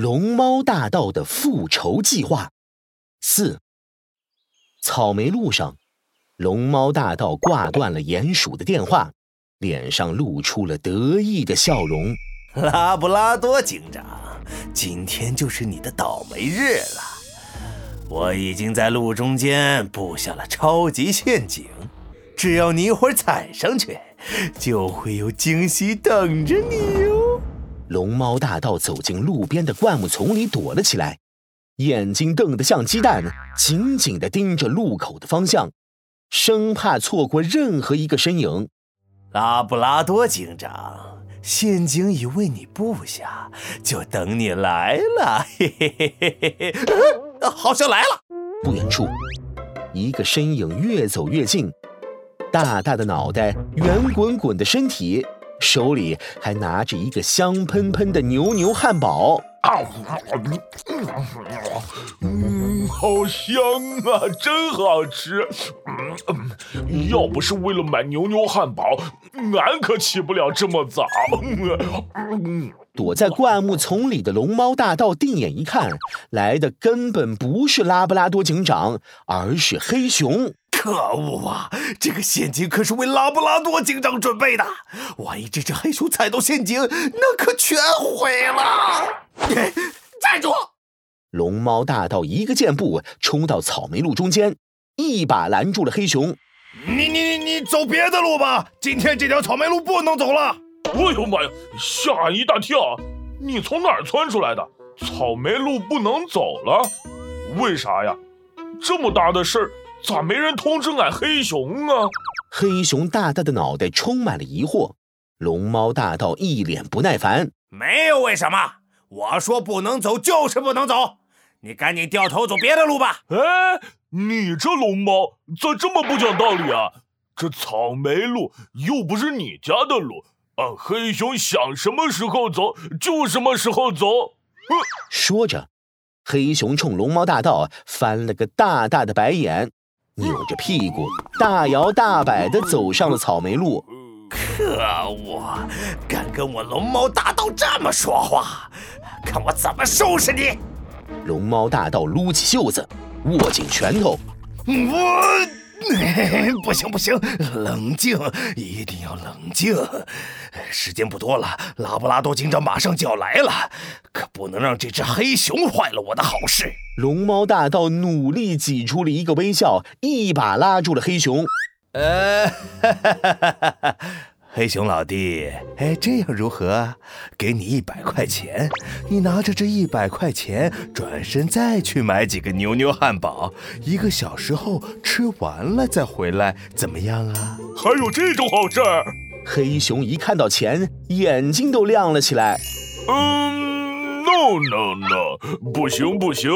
龙猫大盗的复仇计划四。草莓路上，龙猫大盗挂断了鼹鼠的电话，脸上露出了得意的笑容。拉布拉多警长，今天就是你的倒霉日了。我已经在路中间布下了超级陷阱，只要你一会儿踩上去，就会有惊喜等着你。龙猫大盗走进路边的灌木丛里躲了起来，眼睛瞪得像鸡蛋，紧紧地盯着路口的方向，生怕错过任何一个身影。拉布拉多警长，陷阱已为你布下，就等你来了。嘿嘿嘿嘿嘿嘿，好像来了。不远处，一个身影越走越近，大大的脑袋，圆滚滚的身体。手里还拿着一个香喷喷的牛牛汉堡，嗯，好香啊，真好吃。嗯，要不是为了买牛牛汉堡，俺可起不了这么早。躲在灌木丛里的龙猫大盗定眼一看，来的根本不是拉布拉多警长，而是黑熊。可恶啊！这个陷阱可是为拉布拉多警长准备的，万一这只黑熊踩到陷阱，那可全毁了！站住！龙猫大盗一个箭步冲到草莓路中间，一把拦住了黑熊。你你你你走别的路吧，今天这条草莓路不能走了。哎呦妈呀，吓俺一大跳！你从哪儿窜出来的？草莓路不能走了？为啥呀？这么大的事儿！咋没人通知俺黑熊啊？黑熊大大的脑袋充满了疑惑，龙猫大盗一脸不耐烦：“没有为什么，我说不能走就是不能走，你赶紧掉头走别的路吧。”哎，你这龙猫咋这么不讲道理啊？这草莓路又不是你家的路，俺黑熊想什么时候走就什么时候走。哼！说着，黑熊冲龙猫大盗翻了个大大的白眼。扭着屁股，大摇大摆地走上了草莓路。可恶！敢跟我龙猫大盗这么说话，看我怎么收拾你！龙猫大盗撸起袖子，握紧拳头。我。不行不行，冷静，一定要冷静。时间不多了，拉布拉多警长马上就要来了，可不能让这只黑熊坏了我的好事。龙猫大盗努力挤出了一个微笑，一把拉住了黑熊。呃，哈哈哈哈哈。黑熊老弟，哎，这样如何？给你一百块钱，你拿着这一百块钱，转身再去买几个牛牛汉堡，一个小时后吃完了再回来，怎么样啊？还有这种好事儿？黑熊一看到钱，眼睛都亮了起来。嗯，no no no，不行不行，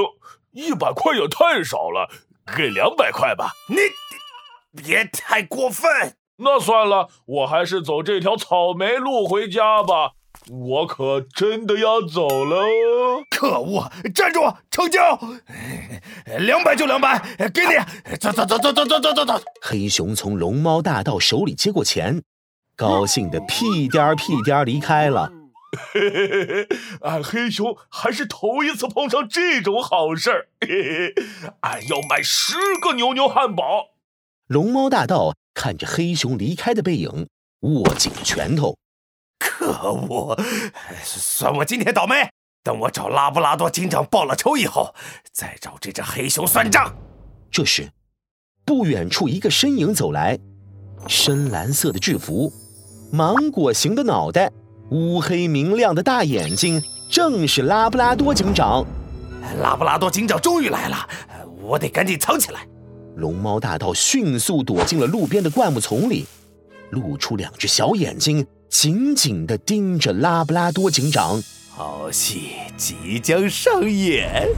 一百块也太少了，给两百块吧。你别太过分。那算了，我还是走这条草莓路回家吧。我可真的要走了。可恶！站住！成交！两百就两百，给你。走走走走走走走走走。黑熊从龙猫大盗手里接过钱，高兴的屁颠儿屁颠儿离开了。嘿嘿嘿嘿，俺黑熊还是头一次碰上这种好事儿。嘿嘿，俺要买十个牛牛汉堡。龙猫大盗。看着黑熊离开的背影，握紧了拳头。可恶！算我今天倒霉。等我找拉布拉多警长报了仇以后，再找这只黑熊算账。这时，不远处一个身影走来，深蓝色的制服，芒果形的脑袋，乌黑明亮的大眼睛，正是拉布拉多警长。拉布拉多警长终于来了，我得赶紧藏起来。龙猫大盗迅速躲进了路边的灌木丛里，露出两只小眼睛，紧紧地盯着拉布拉多警长。好戏即将上演。